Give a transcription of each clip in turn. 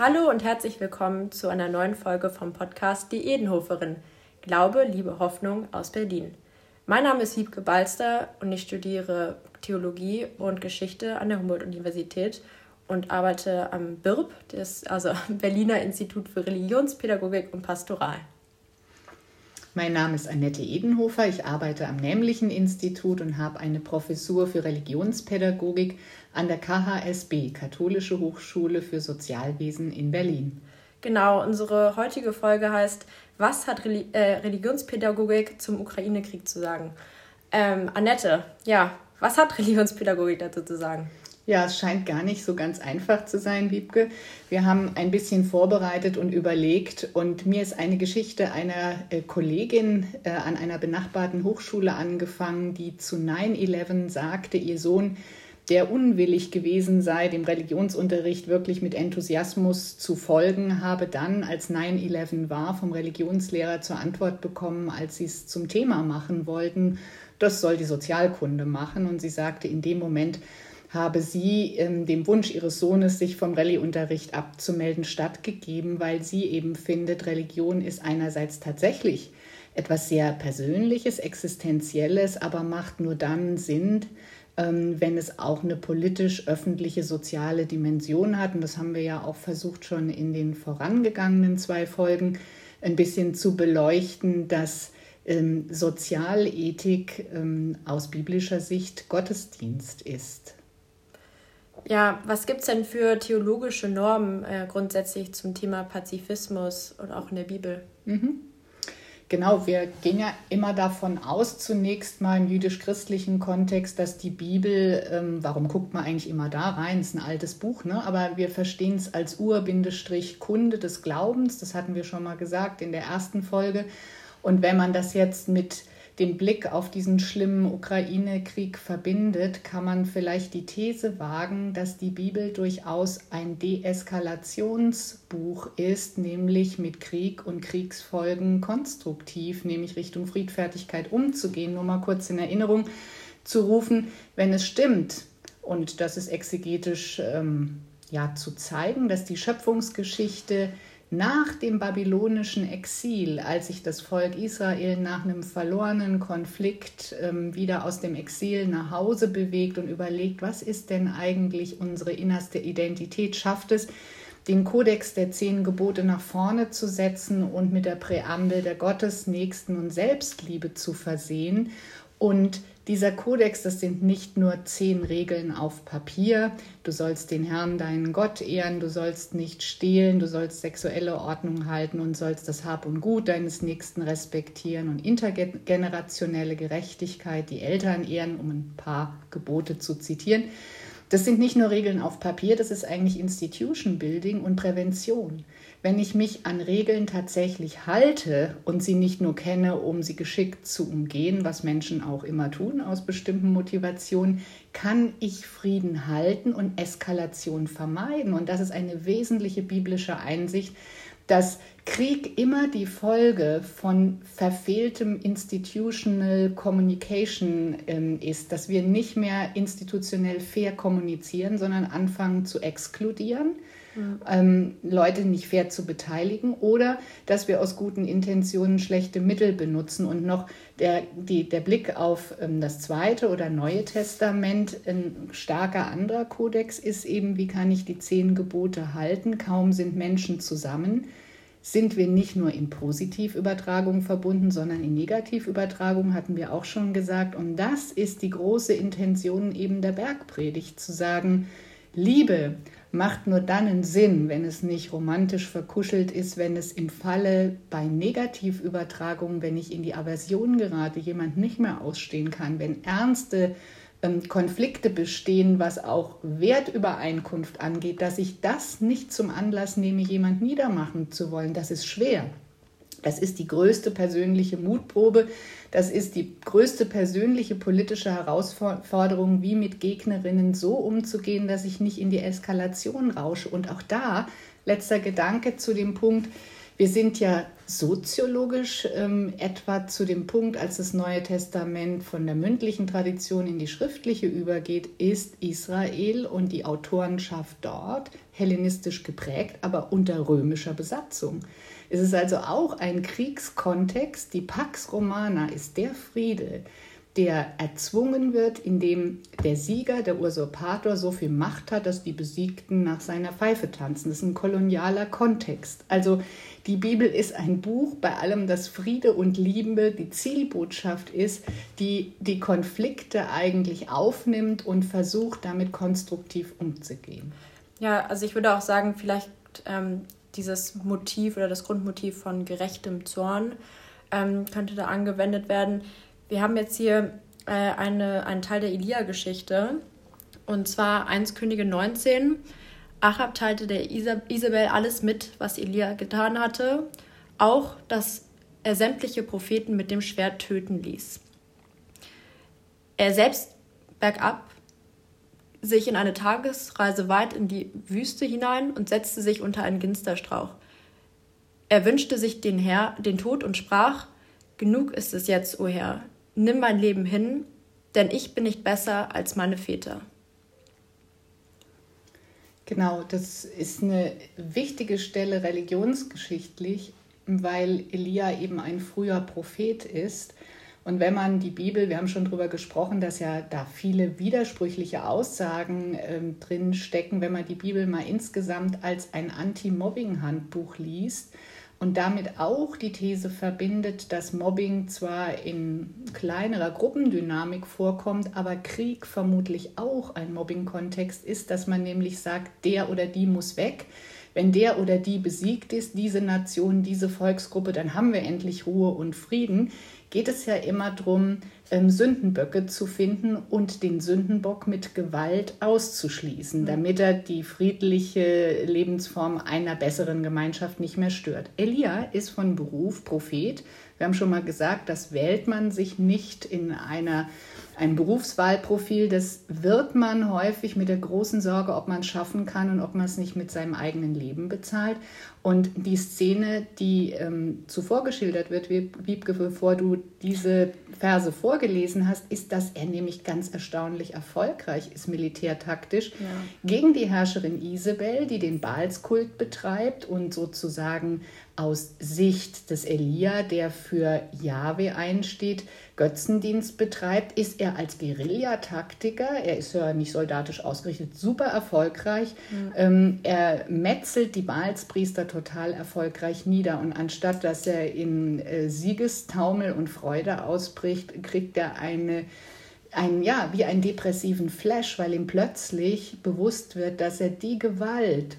Hallo und herzlich willkommen zu einer neuen Folge vom Podcast Die Edenhoferin. Glaube, Liebe, Hoffnung aus Berlin. Mein Name ist Wiebke Balster und ich studiere Theologie und Geschichte an der Humboldt-Universität und arbeite am BIRB, das also Berliner Institut für Religionspädagogik und Pastoral. Mein Name ist Annette Edenhofer. Ich arbeite am Nämlichen Institut und habe eine Professur für Religionspädagogik an der KHSB, Katholische Hochschule für Sozialwesen in Berlin. Genau, unsere heutige Folge heißt, was hat äh, Religionspädagogik zum Ukraine-Krieg zu sagen? Ähm, Annette, ja, was hat Religionspädagogik dazu zu sagen? Ja, es scheint gar nicht so ganz einfach zu sein, Wiebke. Wir haben ein bisschen vorbereitet und überlegt und mir ist eine Geschichte einer äh, Kollegin äh, an einer benachbarten Hochschule angefangen, die zu 9-11 sagte, ihr Sohn, der unwillig gewesen sei, dem Religionsunterricht wirklich mit Enthusiasmus zu folgen, habe dann, als 9-11 war, vom Religionslehrer zur Antwort bekommen, als sie es zum Thema machen wollten, das soll die Sozialkunde machen. Und sie sagte, in dem Moment habe sie ähm, dem Wunsch ihres Sohnes, sich vom Rallye-Unterricht abzumelden, stattgegeben, weil sie eben findet, Religion ist einerseits tatsächlich etwas sehr Persönliches, Existenzielles, aber macht nur dann Sinn, ähm, wenn es auch eine politisch-öffentliche, soziale Dimension hat. Und das haben wir ja auch versucht schon in den vorangegangenen zwei Folgen ein bisschen zu beleuchten, dass ähm, Sozialethik ähm, aus biblischer Sicht Gottesdienst ist. Ja, was gibt es denn für theologische Normen äh, grundsätzlich zum Thema Pazifismus und auch in der Bibel? Mhm. Genau, wir gehen ja immer davon aus, zunächst mal im jüdisch-christlichen Kontext, dass die Bibel, ähm, warum guckt man eigentlich immer da rein? Ist ein altes Buch, ne? aber wir verstehen es als Ur-Kunde des Glaubens. Das hatten wir schon mal gesagt in der ersten Folge. Und wenn man das jetzt mit den Blick auf diesen schlimmen Ukraine-Krieg verbindet, kann man vielleicht die These wagen, dass die Bibel durchaus ein Deeskalationsbuch ist, nämlich mit Krieg und Kriegsfolgen konstruktiv, nämlich Richtung Friedfertigkeit umzugehen. Nur mal kurz in Erinnerung zu rufen, wenn es stimmt, und das ist exegetisch ähm, ja, zu zeigen, dass die Schöpfungsgeschichte nach dem babylonischen Exil, als sich das Volk Israel nach einem verlorenen Konflikt ähm, wieder aus dem Exil nach Hause bewegt und überlegt, was ist denn eigentlich unsere innerste Identität, schafft es, den Kodex der zehn Gebote nach vorne zu setzen und mit der Präambel der Gottes, Nächsten und Selbstliebe zu versehen? Und dieser Kodex, das sind nicht nur zehn Regeln auf Papier. Du sollst den Herrn, deinen Gott ehren, du sollst nicht stehlen, du sollst sexuelle Ordnung halten und sollst das Hab und Gut deines Nächsten respektieren und intergenerationelle Gerechtigkeit, die Eltern ehren, um ein paar Gebote zu zitieren. Das sind nicht nur Regeln auf Papier, das ist eigentlich Institution Building und Prävention. Wenn ich mich an Regeln tatsächlich halte und sie nicht nur kenne, um sie geschickt zu umgehen, was Menschen auch immer tun aus bestimmten Motivationen, kann ich Frieden halten und Eskalation vermeiden. Und das ist eine wesentliche biblische Einsicht, dass Krieg immer die Folge von verfehltem Institutional Communication ähm, ist, dass wir nicht mehr institutionell fair kommunizieren, sondern anfangen zu exkludieren ähm, Leute nicht fair zu beteiligen oder dass wir aus guten Intentionen schlechte Mittel benutzen und noch der, die, der Blick auf ähm, das Zweite oder Neue Testament ein starker anderer Kodex ist eben, wie kann ich die zehn Gebote halten? Kaum sind Menschen zusammen sind wir nicht nur in Positivübertragung verbunden, sondern in Negativübertragung, hatten wir auch schon gesagt. Und das ist die große Intention eben der Bergpredigt, zu sagen, Liebe macht nur dann einen Sinn, wenn es nicht romantisch verkuschelt ist, wenn es im Falle bei Negativübertragungen, wenn ich in die Aversion gerate, jemand nicht mehr ausstehen kann, wenn ernste ähm, Konflikte bestehen, was auch Wertübereinkunft angeht, dass ich das nicht zum Anlass nehme, jemand niedermachen zu wollen. Das ist schwer. Das ist die größte persönliche Mutprobe. Das ist die größte persönliche politische Herausforderung, wie mit Gegnerinnen so umzugehen, dass ich nicht in die Eskalation rausche. Und auch da, letzter Gedanke zu dem Punkt, Wir sind ja soziologisch ähm, etwa zu dem Punkt, als das Neue Testament von der mündlichen Tradition in die schriftliche übergeht, ist Israel und die Autorenschaft dort hellenistisch geprägt, aber unter römischer Besatzung. Es ist also auch ein Kriegskontext. Die Pax Romana ist der Friede, der erzwungen wird, indem der Sieger, der Usurpator, so viel Macht hat, dass die Besiegten nach seiner Pfeife tanzen. Das ist ein kolonialer Kontext. Also die Bibel ist ein Buch, bei allem das Friede und Liebe die Zielbotschaft ist, die die Konflikte eigentlich aufnimmt und versucht, damit konstruktiv umzugehen. Ja, also ich würde auch sagen, vielleicht ähm, dieses Motiv oder das Grundmotiv von gerechtem Zorn ähm, könnte da angewendet werden. Wir haben jetzt hier äh, eine, einen Teil der Elia-Geschichte und zwar 1 Könige 19. Achab teilte der Isabel alles mit, was Elia getan hatte, auch dass er sämtliche Propheten mit dem Schwert töten ließ. Er selbst bergab sich in eine Tagesreise weit in die Wüste hinein und setzte sich unter einen Ginsterstrauch. Er wünschte sich den Herr, den Tod und sprach: Genug ist es jetzt, o Herr, nimm mein Leben hin, denn ich bin nicht besser als meine Väter. Genau, das ist eine wichtige Stelle religionsgeschichtlich, weil Elia eben ein früher Prophet ist. Und wenn man die Bibel, wir haben schon darüber gesprochen, dass ja da viele widersprüchliche Aussagen ähm, drin stecken, wenn man die Bibel mal insgesamt als ein Anti-Mobbing-Handbuch liest, und damit auch die These verbindet, dass Mobbing zwar in kleinerer Gruppendynamik vorkommt, aber Krieg vermutlich auch ein Mobbing-Kontext ist, dass man nämlich sagt, der oder die muss weg. Wenn der oder die besiegt ist, diese Nation, diese Volksgruppe, dann haben wir endlich Ruhe und Frieden geht es ja immer darum, ähm, Sündenböcke zu finden und den Sündenbock mit Gewalt auszuschließen, mhm. damit er die friedliche Lebensform einer besseren Gemeinschaft nicht mehr stört. Elia ist von Beruf Prophet. Wir haben schon mal gesagt, das wählt man sich nicht in einer ein Berufswahlprofil, das wird man häufig mit der großen Sorge, ob man es schaffen kann und ob man es nicht mit seinem eigenen Leben bezahlt. Und die Szene, die ähm, zuvor geschildert wird, Wiebke, bevor du diese Verse vorgelesen hast, ist, dass er nämlich ganz erstaunlich erfolgreich ist militärtaktisch ja. gegen die Herrscherin Isabel, die den Baalskult betreibt und sozusagen aus Sicht des Elia, der für Jahwe einsteht, Götzendienst betreibt, ist er als Guerillataktiker, er ist ja nicht soldatisch ausgerichtet, super erfolgreich. Mhm. Ähm, er metzelt die Baalspriester total erfolgreich nieder und anstatt dass er in äh, Siegestaumel und Freude ausbricht, kriegt er eine ein, ja, wie einen depressiven Flash, weil ihm plötzlich bewusst wird, dass er die Gewalt,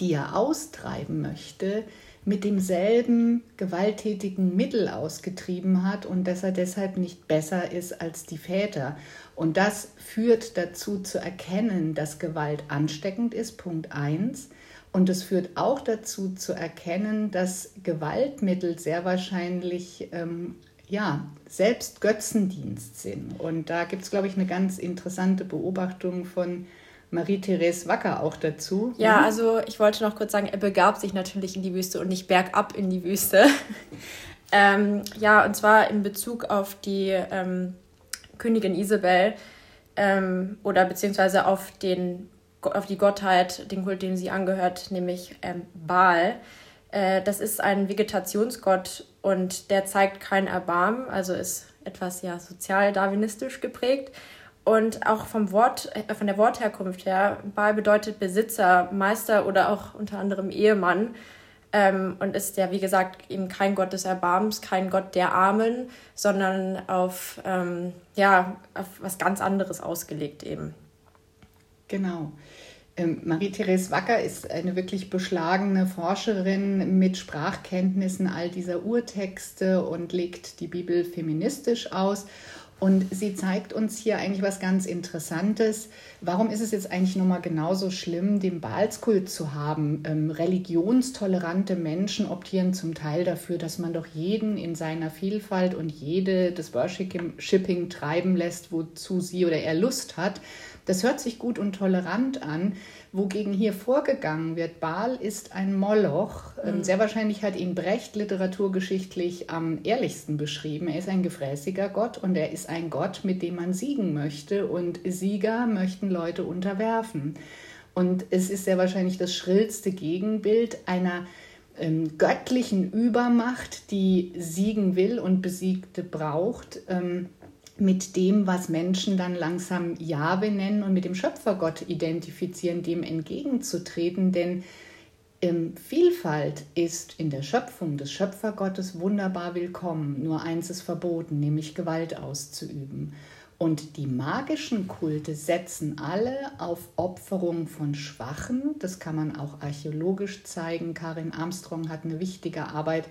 die er austreiben möchte, mit demselben gewalttätigen Mittel ausgetrieben hat und dass er deshalb nicht besser ist als die Väter. Und das führt dazu zu erkennen, dass Gewalt ansteckend ist, Punkt 1. Und es führt auch dazu zu erkennen, dass Gewaltmittel sehr wahrscheinlich ähm, ja, selbst Götzendienst sind. Und da gibt es, glaube ich, eine ganz interessante Beobachtung von Marie-Therese Wacker auch dazu. Ja, mhm. also ich wollte noch kurz sagen, er begab sich natürlich in die Wüste und nicht bergab in die Wüste. ähm, ja, und zwar in Bezug auf die ähm, Königin Isabel ähm, oder beziehungsweise auf, den, auf die Gottheit, den Kult, dem sie angehört, nämlich ähm, Baal. Äh, das ist ein Vegetationsgott und der zeigt kein Erbarmen, also ist etwas ja sozial-darwinistisch geprägt und auch vom Wort, äh, von der Wortherkunft her, Baal bedeutet Besitzer, Meister oder auch unter anderem Ehemann. Ähm, und ist ja, wie gesagt, eben kein Gott des Erbarmens, kein Gott der Armen, sondern auf, ähm, ja, auf was ganz anderes ausgelegt eben. Genau. Ähm, Marie-Therese Wacker ist eine wirklich beschlagene Forscherin mit Sprachkenntnissen all dieser Urtexte und legt die Bibel feministisch aus. Und sie zeigt uns hier eigentlich was ganz Interessantes. Warum ist es jetzt eigentlich nochmal genauso schlimm, den Baalskult zu haben? Ähm, religionstolerante Menschen optieren zum Teil dafür, dass man doch jeden in seiner Vielfalt und jede das Worshipping treiben lässt, wozu sie oder er Lust hat. Das hört sich gut und tolerant an. Wogegen hier vorgegangen wird, Baal ist ein Moloch. Ähm, mhm. Sehr wahrscheinlich hat ihn Brecht literaturgeschichtlich am ehrlichsten beschrieben. Er ist ein gefräßiger Gott und er ist ein Gott, mit dem man siegen möchte. Und Sieger möchten Leute unterwerfen. Und es ist sehr wahrscheinlich das schrillste Gegenbild einer ähm, göttlichen Übermacht, die siegen will und Besiegte braucht. Ähm, mit dem, was Menschen dann langsam Jahwe nennen und mit dem Schöpfergott identifizieren, dem entgegenzutreten. Denn ähm, Vielfalt ist in der Schöpfung des Schöpfergottes wunderbar willkommen. Nur eins ist verboten, nämlich Gewalt auszuüben. Und die magischen Kulte setzen alle auf Opferung von Schwachen. Das kann man auch archäologisch zeigen. Karin Armstrong hat eine wichtige Arbeit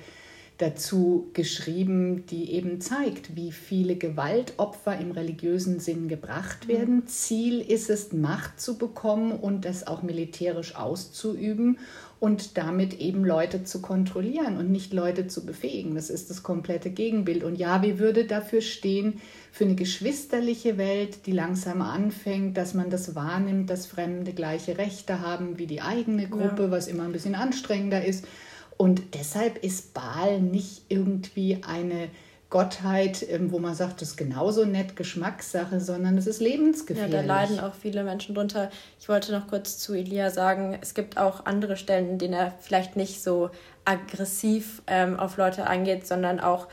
dazu geschrieben, die eben zeigt, wie viele Gewaltopfer im religiösen Sinn gebracht mhm. werden. Ziel ist es, Macht zu bekommen und das auch militärisch auszuüben und damit eben Leute zu kontrollieren und nicht Leute zu befähigen. Das ist das komplette Gegenbild. Und ja, wie würde dafür stehen, für eine geschwisterliche Welt, die langsam anfängt, dass man das wahrnimmt, dass Fremde gleiche Rechte haben wie die eigene Gruppe, ja. was immer ein bisschen anstrengender ist und deshalb ist Baal nicht irgendwie eine Gottheit, ähm, wo man sagt, das ist genauso nett Geschmackssache, sondern es ist lebensgefährlich. Ja, da leiden auch viele Menschen drunter. Ich wollte noch kurz zu Elia sagen, es gibt auch andere Stellen, in denen er vielleicht nicht so aggressiv ähm, auf Leute eingeht, sondern auch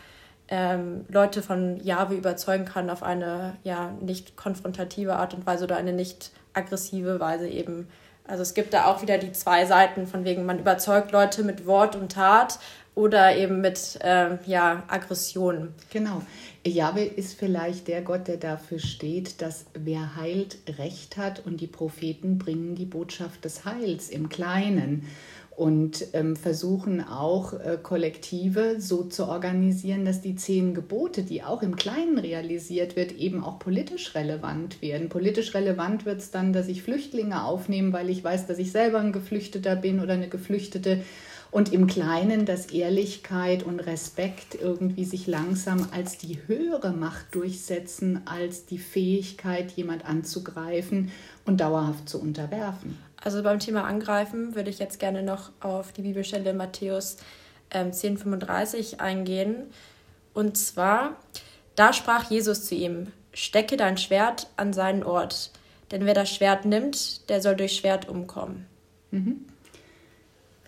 ähm, Leute von Jahwe überzeugen kann auf eine ja nicht konfrontative Art und Weise oder eine nicht aggressive Weise eben also es gibt da auch wieder die zwei Seiten, von wegen man überzeugt Leute mit Wort und Tat oder eben mit äh, ja, Aggression. Genau. Jahwe ist vielleicht der Gott, der dafür steht, dass wer heilt, Recht hat und die Propheten bringen die Botschaft des Heils im Kleinen und ähm, versuchen auch äh, Kollektive so zu organisieren, dass die zehn Gebote, die auch im Kleinen realisiert wird, eben auch politisch relevant werden. Politisch relevant wird es dann, dass ich Flüchtlinge aufnehme, weil ich weiß, dass ich selber ein Geflüchteter bin oder eine Geflüchtete. Und im Kleinen, dass Ehrlichkeit und Respekt irgendwie sich langsam als die höhere Macht durchsetzen, als die Fähigkeit, jemand anzugreifen und dauerhaft zu unterwerfen. Also beim Thema Angreifen würde ich jetzt gerne noch auf die Bibelstelle Matthäus ähm, 10,35 eingehen. Und zwar, da sprach Jesus zu ihm, stecke dein Schwert an seinen Ort, denn wer das Schwert nimmt, der soll durch Schwert umkommen. Mhm.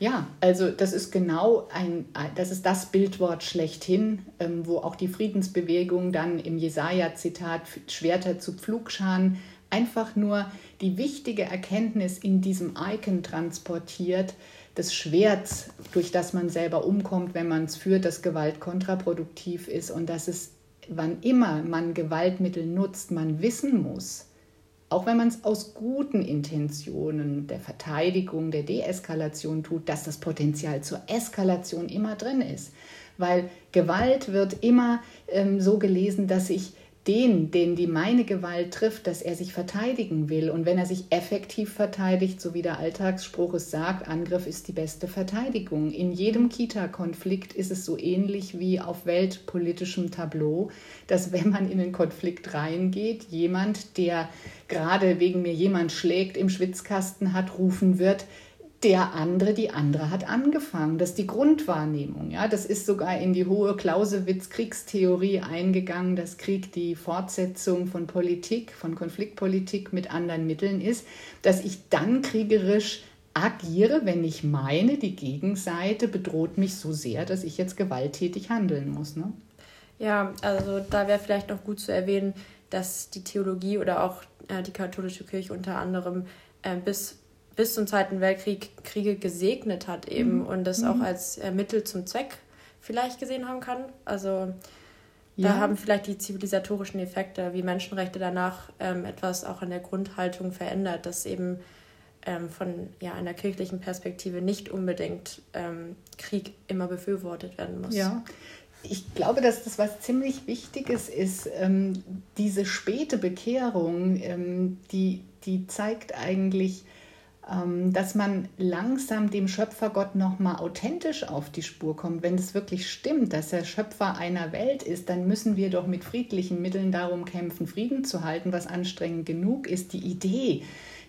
Ja, also das ist genau ein, das ist das Bildwort schlechthin, ähm, wo auch die Friedensbewegung dann im Jesaja-Zitat Schwerter zu Pflugscharen einfach nur die wichtige Erkenntnis in diesem Icon transportiert, des Schwerts, durch das man selber umkommt, wenn man es führt, dass Gewalt kontraproduktiv ist und dass es, wann immer man Gewaltmittel nutzt, man wissen muss, auch wenn man es aus guten Intentionen der Verteidigung, der Deeskalation tut, dass das Potenzial zur Eskalation immer drin ist. Weil Gewalt wird immer ähm, so gelesen, dass ich den, den die meine Gewalt trifft, dass er sich verteidigen will. Und wenn er sich effektiv verteidigt, so wie der Alltagsspruch es sagt, Angriff ist die beste Verteidigung. In jedem Kita-Konflikt ist es so ähnlich wie auf weltpolitischem Tableau, dass wenn man in den Konflikt reingeht, jemand, der gerade wegen mir jemand schlägt, im Schwitzkasten hat, rufen wird, der andere, die andere hat angefangen. Das ist die Grundwahrnehmung. Ja? Das ist sogar in die hohe Clausewitz-Kriegstheorie eingegangen, dass Krieg die Fortsetzung von Politik, von Konfliktpolitik mit anderen Mitteln ist, dass ich dann kriegerisch agiere, wenn ich meine, die Gegenseite bedroht mich so sehr, dass ich jetzt gewalttätig handeln muss. Ne? Ja, also da wäre vielleicht noch gut zu erwähnen, dass die Theologie oder auch äh, die katholische Kirche unter anderem äh, bis bis zum Zweiten Weltkrieg Kriege gesegnet hat eben mhm. und das mhm. auch als äh, Mittel zum Zweck vielleicht gesehen haben kann. Also da ja. haben vielleicht die zivilisatorischen Effekte wie Menschenrechte danach ähm, etwas auch an der Grundhaltung verändert, dass eben ähm, von ja, einer kirchlichen Perspektive nicht unbedingt ähm, Krieg immer befürwortet werden muss. Ja, ich glaube, dass das was ziemlich Wichtiges ist. Ähm, diese späte Bekehrung, ähm, die, die zeigt eigentlich, dass man langsam dem Schöpfergott nochmal authentisch auf die Spur kommt. Wenn es wirklich stimmt, dass er Schöpfer einer Welt ist, dann müssen wir doch mit friedlichen Mitteln darum kämpfen, Frieden zu halten, was anstrengend genug ist. Die Idee,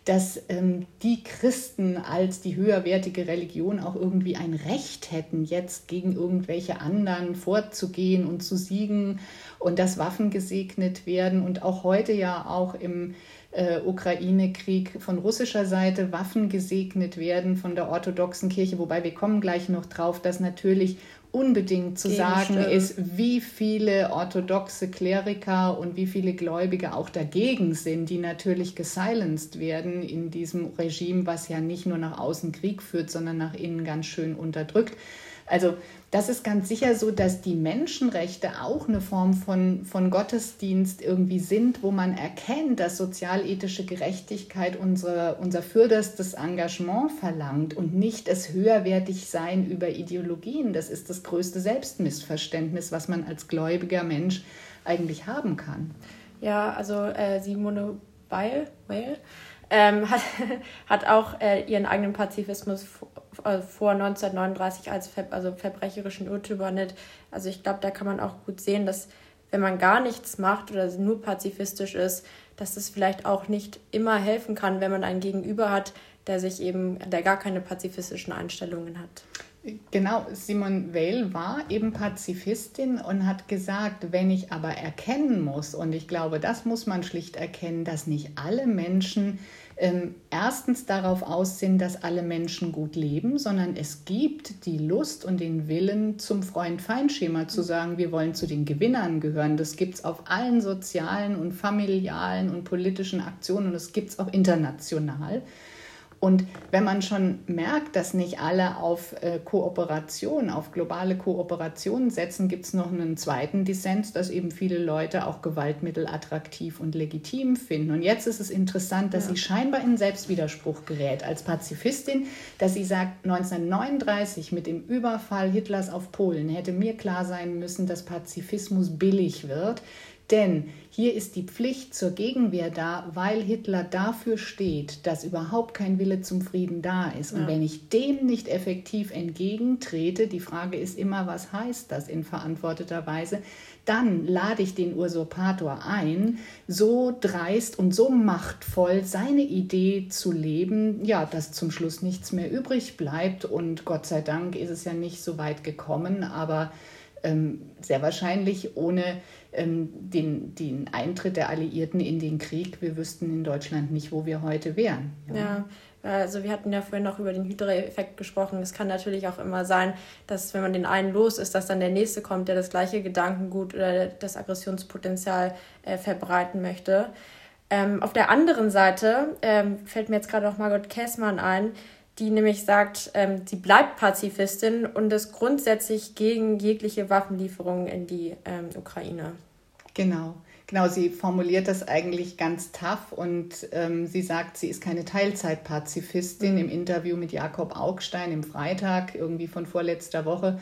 dass ähm, die Christen als die höherwertige Religion auch irgendwie ein Recht hätten, jetzt gegen irgendwelche anderen vorzugehen und zu siegen und dass Waffen gesegnet werden und auch heute ja auch im äh, Ukraine-Krieg von russischer Seite Waffen gesegnet werden von der orthodoxen Kirche, wobei wir kommen gleich noch drauf, dass natürlich unbedingt zu sagen ist, wie viele orthodoxe Kleriker und wie viele Gläubige auch dagegen sind, die natürlich gesilenced werden in diesem Regime, was ja nicht nur nach außen Krieg führt, sondern nach innen ganz schön unterdrückt. Also das ist ganz sicher so, dass die Menschenrechte auch eine Form von, von Gottesdienst irgendwie sind, wo man erkennt, dass sozialethische Gerechtigkeit unsere, unser fürderstes Engagement verlangt und nicht das Höherwertigsein über Ideologien. Das ist das größte Selbstmissverständnis, was man als gläubiger Mensch eigentlich haben kann. Ja, also äh, Simone Weil, Weil ähm, hat, hat auch äh, ihren eigenen Pazifismus äh, vor 1939 als ver also verbrecherischen Irrtümer Also ich glaube, da kann man auch gut sehen, dass wenn man gar nichts macht oder nur pazifistisch ist, dass das vielleicht auch nicht immer helfen kann, wenn man einen Gegenüber hat, der sich eben, der gar keine pazifistischen Einstellungen hat. Genau, Simone Weil war eben Pazifistin und hat gesagt, wenn ich aber erkennen muss, und ich glaube, das muss man schlicht erkennen, dass nicht alle Menschen ähm, erstens darauf aus sind, dass alle Menschen gut leben, sondern es gibt die Lust und den Willen zum Freund-Feind-Schema zu sagen, wir wollen zu den Gewinnern gehören. Das gibt es auf allen sozialen und familialen und politischen Aktionen und es gibt es auch international. Und wenn man schon merkt, dass nicht alle auf äh, Kooperation, auf globale Kooperation setzen, gibt es noch einen zweiten Dissens, dass eben viele Leute auch Gewaltmittel attraktiv und legitim finden. Und jetzt ist es interessant, dass ja. sie scheinbar in Selbstwiderspruch gerät als Pazifistin, dass sie sagt, 1939 mit dem Überfall Hitlers auf Polen hätte mir klar sein müssen, dass Pazifismus billig wird. Denn hier ist die Pflicht zur Gegenwehr da, weil Hitler dafür steht, dass überhaupt kein Wille zum Frieden da ist. Und ja. wenn ich dem nicht effektiv entgegentrete, die Frage ist immer, was heißt das in verantworteter Weise, dann lade ich den Usurpator ein, so dreist und so machtvoll seine Idee zu leben, ja, dass zum Schluss nichts mehr übrig bleibt. Und Gott sei Dank ist es ja nicht so weit gekommen, aber ähm, sehr wahrscheinlich ohne den, den Eintritt der Alliierten in den Krieg. Wir wüssten in Deutschland nicht, wo wir heute wären. Ja. ja. Also wir hatten ja vorhin noch über den Hydra-Effekt gesprochen. Es kann natürlich auch immer sein, dass wenn man den einen los ist, dass dann der nächste kommt, der das gleiche Gedankengut oder das Aggressionspotenzial äh, verbreiten möchte. Ähm, auf der anderen Seite ähm, fällt mir jetzt gerade auch Margot Käßmann ein, die nämlich sagt, ähm, sie bleibt Pazifistin und ist grundsätzlich gegen jegliche Waffenlieferungen in die ähm, Ukraine. Genau. Genau, sie formuliert das eigentlich ganz tough und ähm, sie sagt, sie ist keine Teilzeitpazifistin. Mhm. Im Interview mit Jakob Augstein im Freitag, irgendwie von vorletzter Woche,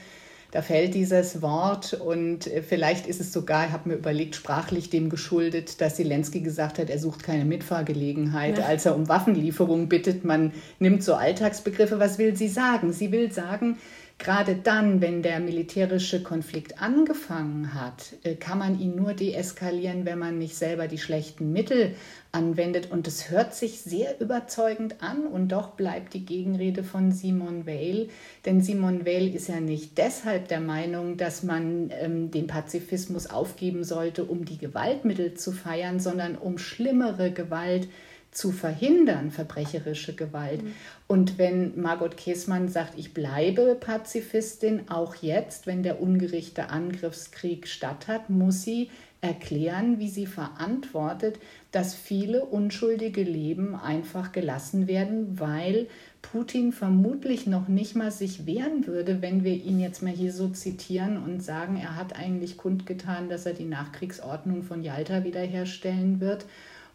da fällt dieses Wort und äh, vielleicht ist es sogar, ich habe mir überlegt, sprachlich dem geschuldet, dass Zelensky gesagt hat, er sucht keine Mitfahrgelegenheit, ja. als er um Waffenlieferungen bittet. Man nimmt so Alltagsbegriffe. Was will sie sagen? Sie will sagen, Gerade dann, wenn der militärische Konflikt angefangen hat, äh, kann man ihn nur deeskalieren, wenn man nicht selber die schlechten Mittel anwendet. Und es hört sich sehr überzeugend an und doch bleibt die Gegenrede von Simon Weil. Denn Simon Weil ist ja nicht deshalb der Meinung, dass man ähm, den Pazifismus aufgeben sollte, um die Gewaltmittel zu feiern, sondern um schlimmere Gewalt zu verhindern, verbrecherische Gewalt. Mhm. Und wenn Margot Käßmann sagt, ich bleibe Pazifistin, auch jetzt, wenn der ungerichte Angriffskrieg statt hat, muss sie erklären, wie sie verantwortet, dass viele unschuldige Leben einfach gelassen werden, weil Putin vermutlich noch nicht mal sich wehren würde, wenn wir ihn jetzt mal hier so zitieren und sagen, er hat eigentlich kundgetan, dass er die Nachkriegsordnung von Jalta wiederherstellen wird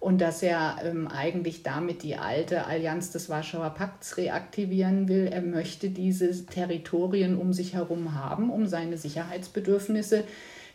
und dass er ähm, eigentlich damit die alte Allianz des Warschauer Pakts reaktivieren will. Er möchte diese Territorien um sich herum haben, um seine Sicherheitsbedürfnisse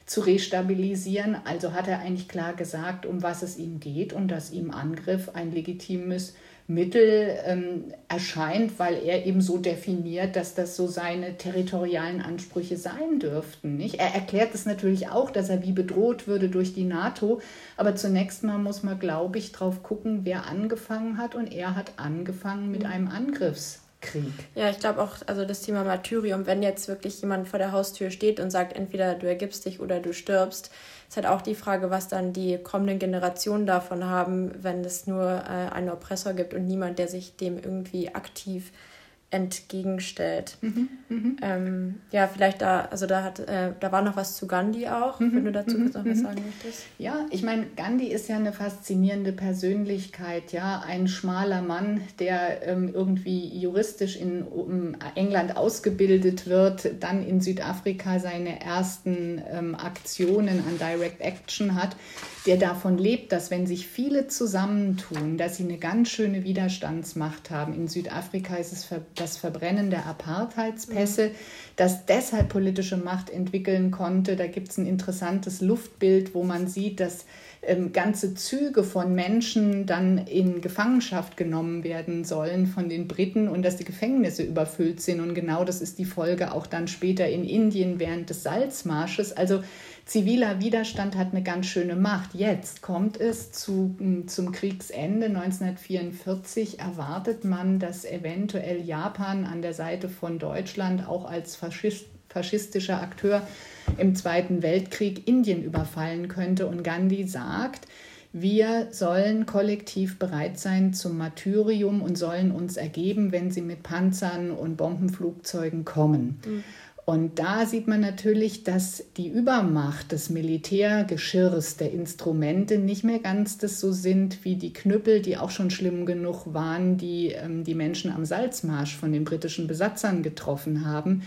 zu restabilisieren. Also hat er eigentlich klar gesagt, um was es ihm geht und dass ihm Angriff ein legitimes Mittel ähm, erscheint, weil er eben so definiert, dass das so seine territorialen Ansprüche sein dürften. Nicht? Er erklärt es natürlich auch, dass er wie bedroht würde durch die NATO, aber zunächst mal muss man, glaube ich, drauf gucken, wer angefangen hat und er hat angefangen mit einem Angriffs. Krieg. Ja, ich glaube auch, also das Thema Martyrium, wenn jetzt wirklich jemand vor der Haustür steht und sagt, entweder du ergibst dich oder du stirbst, ist halt auch die Frage, was dann die kommenden Generationen davon haben, wenn es nur äh, einen Oppressor gibt und niemand, der sich dem irgendwie aktiv entgegenstellt. Mhm, mh. ähm, ja, vielleicht da, also da hat, äh, da war noch was zu Gandhi auch, mhm, wenn du dazu mhm, noch was mhm. sagen möchtest. Ja, ich meine, Gandhi ist ja eine faszinierende Persönlichkeit, ja, ein schmaler Mann, der ähm, irgendwie juristisch in um England ausgebildet wird, dann in Südafrika seine ersten ähm, Aktionen an Direct Action hat der davon lebt, dass wenn sich viele zusammentun, dass sie eine ganz schöne Widerstandsmacht haben. In Südafrika ist es das Verbrennen der Apartheidspässe, mhm. das deshalb politische Macht entwickeln konnte. Da gibt es ein interessantes Luftbild, wo man sieht, dass ähm, ganze Züge von Menschen dann in Gefangenschaft genommen werden sollen von den Briten und dass die Gefängnisse überfüllt sind. Und genau das ist die Folge auch dann später in Indien während des Salzmarsches. Also ziviler Widerstand hat eine ganz schöne Macht. Jetzt kommt es zu, zum Kriegsende 1944. Erwartet man, dass eventuell Japan an der Seite von Deutschland auch als Faschist, faschistischer Akteur im Zweiten Weltkrieg Indien überfallen könnte. Und Gandhi sagt, wir sollen kollektiv bereit sein zum Martyrium und sollen uns ergeben, wenn sie mit Panzern und Bombenflugzeugen kommen. Mhm. Und da sieht man natürlich, dass die Übermacht des Militärgeschirrs, der Instrumente nicht mehr ganz das so sind wie die Knüppel, die auch schon schlimm genug waren, die ähm, die Menschen am Salzmarsch von den britischen Besatzern getroffen haben.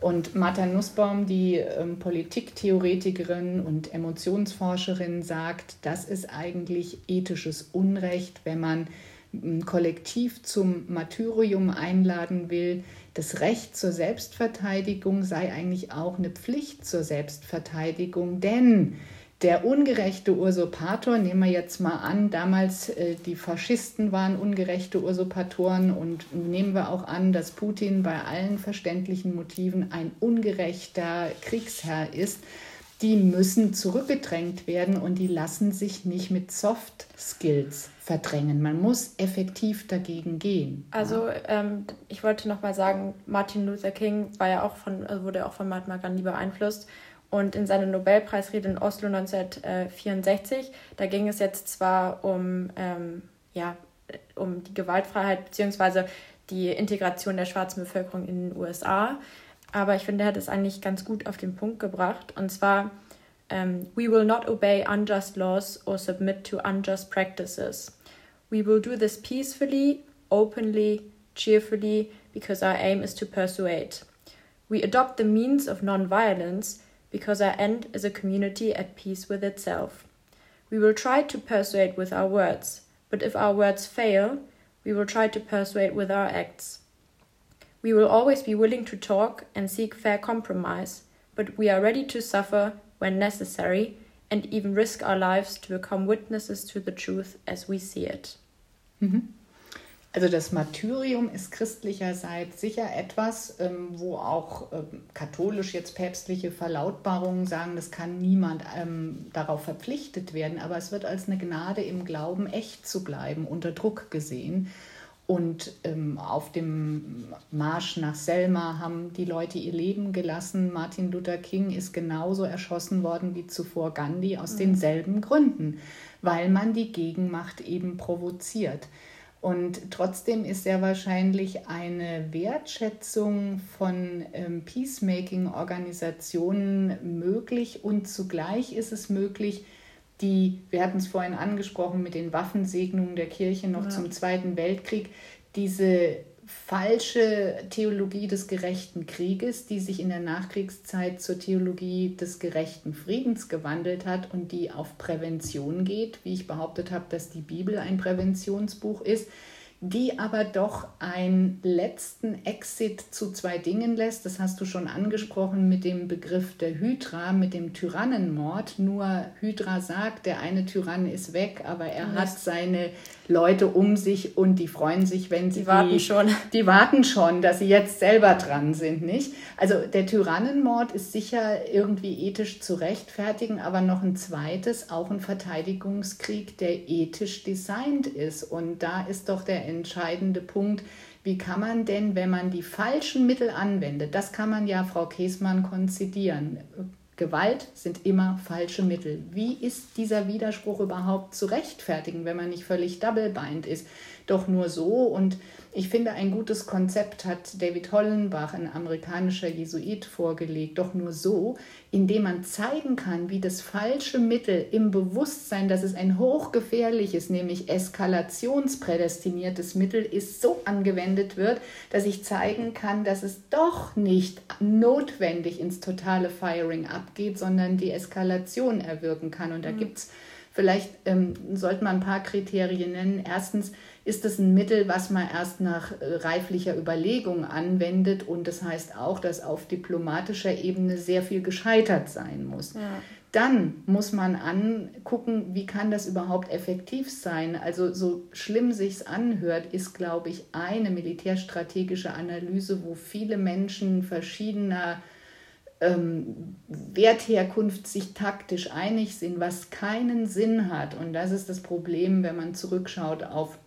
Und Martha Nussbaum, die ähm, Politiktheoretikerin und Emotionsforscherin, sagt, das ist eigentlich ethisches Unrecht, wenn man ähm, kollektiv zum Martyrium einladen will, das Recht zur Selbstverteidigung sei eigentlich auch eine Pflicht zur Selbstverteidigung, denn der ungerechte Usurpator, nehmen wir jetzt mal an, damals äh, die Faschisten waren ungerechte Usurpatoren und nehmen wir auch an, dass Putin bei allen verständlichen Motiven ein ungerechter Kriegsherr ist, die müssen zurückgedrängt werden und die lassen sich nicht mit Soft Skills verdrängen. Man muss effektiv dagegen gehen. Also ähm, ich wollte noch mal sagen, Martin Luther King war ja auch von, also wurde auch von Mahatma Gandhi beeinflusst. Und in seiner Nobelpreisrede in Oslo 1964, da ging es jetzt zwar um, ähm, ja, um die Gewaltfreiheit bzw. die Integration der schwarzen Bevölkerung in den USA, aber ich finde, er hat es eigentlich ganz gut auf den Punkt gebracht. Und zwar, um, ähm, we will not obey unjust laws or submit to unjust practices. We will do this peacefully, openly, cheerfully, because our aim is to persuade. We adopt the means of non-violence because our end is a community at peace with itself. We will try to persuade with our words, but if our words fail, we will try to persuade with our acts. We will always be willing to talk and seek fair compromise, but we are ready to suffer when necessary and even risk our lives to become witnesses to the truth as we see it. Mhm. Also das Martyrium ist christlicherseits sicher etwas, ähm, wo auch ähm, katholisch jetzt päpstliche Verlautbarungen sagen, das kann niemand ähm, darauf verpflichtet werden, aber es wird als eine Gnade im Glauben echt zu bleiben, unter Druck gesehen. Und ähm, auf dem Marsch nach Selma haben die Leute ihr Leben gelassen. Martin Luther King ist genauso erschossen worden wie zuvor Gandhi aus mhm. denselben Gründen, weil man die Gegenmacht eben provoziert. Und trotzdem ist sehr wahrscheinlich eine Wertschätzung von ähm, Peacemaking-Organisationen möglich und zugleich ist es möglich, die, wir hatten es vorhin angesprochen mit den Waffensegnungen der Kirche noch ja. zum Zweiten Weltkrieg, diese falsche Theologie des gerechten Krieges, die sich in der Nachkriegszeit zur Theologie des gerechten Friedens gewandelt hat und die auf Prävention geht, wie ich behauptet habe, dass die Bibel ein Präventionsbuch ist, die aber doch einen letzten Exit zu zwei Dingen lässt. Das hast du schon angesprochen mit dem Begriff der Hydra, mit dem Tyrannenmord. Nur Hydra sagt, der eine Tyrann ist weg, aber er hat seine Leute um sich und die freuen sich, wenn sie. Die warten die, schon. Die warten schon, dass sie jetzt selber dran sind, nicht? Also der Tyrannenmord ist sicher irgendwie ethisch zu rechtfertigen, aber noch ein zweites, auch ein Verteidigungskrieg, der ethisch designt ist. Und da ist doch der entscheidende Punkt, wie kann man denn, wenn man die falschen Mittel anwendet, das kann man ja Frau Käsmann konzidieren, Gewalt sind immer falsche Mittel. Wie ist dieser Widerspruch überhaupt zu rechtfertigen, wenn man nicht völlig double-bind ist? Doch nur so und ich finde, ein gutes Konzept hat David Hollenbach, ein amerikanischer Jesuit, vorgelegt. Doch nur so, indem man zeigen kann, wie das falsche Mittel im Bewusstsein, dass es ein hochgefährliches, nämlich eskalationsprädestiniertes Mittel ist, so angewendet wird, dass ich zeigen kann, dass es doch nicht notwendig ins totale Firing abgeht, sondern die Eskalation erwirken kann. Und da mhm. gibt es vielleicht, ähm, sollte man ein paar Kriterien nennen. Erstens, ist es ein Mittel, was man erst nach äh, reiflicher Überlegung anwendet. Und das heißt auch, dass auf diplomatischer Ebene sehr viel gescheitert sein muss. Ja. Dann muss man angucken, wie kann das überhaupt effektiv sein. Also so schlimm sich's anhört, ist, glaube ich, eine militärstrategische Analyse, wo viele Menschen verschiedener ähm, Wertherkunft sich taktisch einig sind, was keinen Sinn hat. Und das ist das Problem, wenn man zurückschaut auf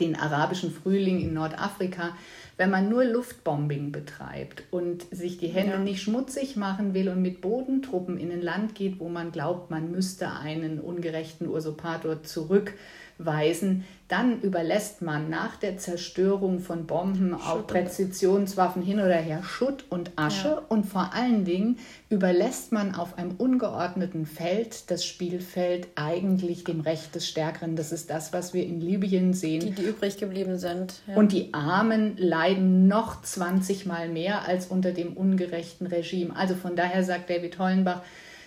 den arabischen Frühling in Nordafrika, wenn man nur Luftbombing betreibt und sich die Hände ja. nicht schmutzig machen will und mit Bodentruppen in ein Land geht, wo man glaubt, man müsste einen ungerechten Usurpator zurückweisen, dann überlässt man nach der Zerstörung von Bomben, auch Präzisionswaffen hin oder her, Schutt und Asche. Ja. Und vor allen Dingen überlässt man auf einem ungeordneten Feld das Spielfeld eigentlich dem Recht des Stärkeren. Das ist das, was wir in Libyen sehen. Die, die übrig geblieben sind. Ja. Und die Armen leiden noch 20 Mal mehr als unter dem ungerechten Regime. Also von daher sagt David Hollenbach,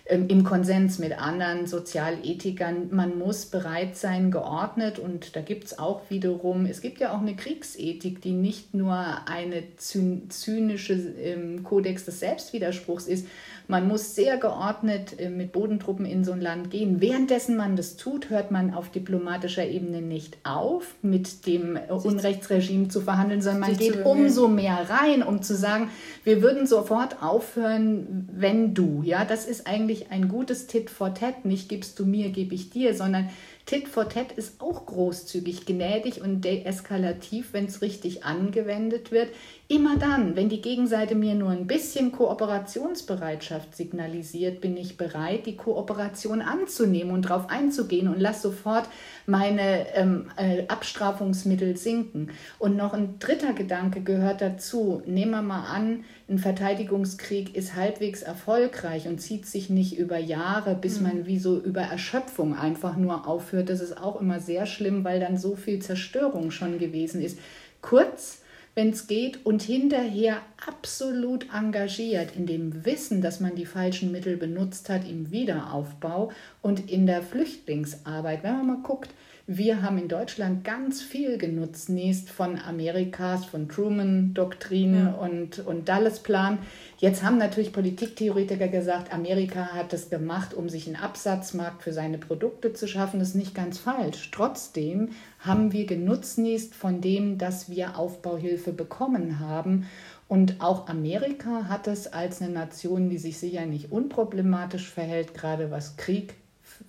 im Konsens mit anderen Sozialethikern, man muss bereit sein, geordnet und da gibt es auch wiederum, es gibt ja auch eine Kriegsethik, die nicht nur eine zynische ähm, Kodex des Selbstwiderspruchs ist, man muss sehr geordnet äh, mit Bodentruppen in so ein Land gehen. Währenddessen man das tut, hört man auf diplomatischer Ebene nicht auf, mit dem Unrechtsregime zu verhandeln, sondern man geht umso mehr rein, um zu sagen, wir würden sofort aufhören, wenn du. Ja, das ist eigentlich ein gutes Tit for Tat. Nicht gibst du mir, gebe ich dir, sondern Tit for Tat ist auch großzügig, gnädig und deeskalativ, wenn es richtig angewendet wird. Immer dann, wenn die Gegenseite mir nur ein bisschen Kooperationsbereitschaft signalisiert, bin ich bereit, die Kooperation anzunehmen und darauf einzugehen und lass sofort meine ähm, äh, Abstrafungsmittel sinken. Und noch ein dritter Gedanke gehört dazu. Nehmen wir mal an, ein Verteidigungskrieg ist halbwegs erfolgreich und zieht sich nicht über Jahre, bis mhm. man wie so über Erschöpfung einfach nur aufhört. Das ist auch immer sehr schlimm, weil dann so viel Zerstörung schon gewesen ist. Kurz, wenn es geht, und hinterher absolut engagiert in dem Wissen, dass man die falschen Mittel benutzt hat im Wiederaufbau und in der Flüchtlingsarbeit. Wenn man mal guckt, wir haben in Deutschland ganz viel genutzt, nächst von Amerikas, von Truman-Doktrin ja. und, und Dulles-Plan. Jetzt haben natürlich Politiktheoretiker gesagt, Amerika hat das gemacht, um sich einen Absatzmarkt für seine Produkte zu schaffen. Das ist nicht ganz falsch. Trotzdem haben wir genutznießt von dem, dass wir Aufbauhilfe bekommen haben. Und auch Amerika hat es als eine Nation, die sich sicher nicht unproblematisch verhält, gerade was Krieg,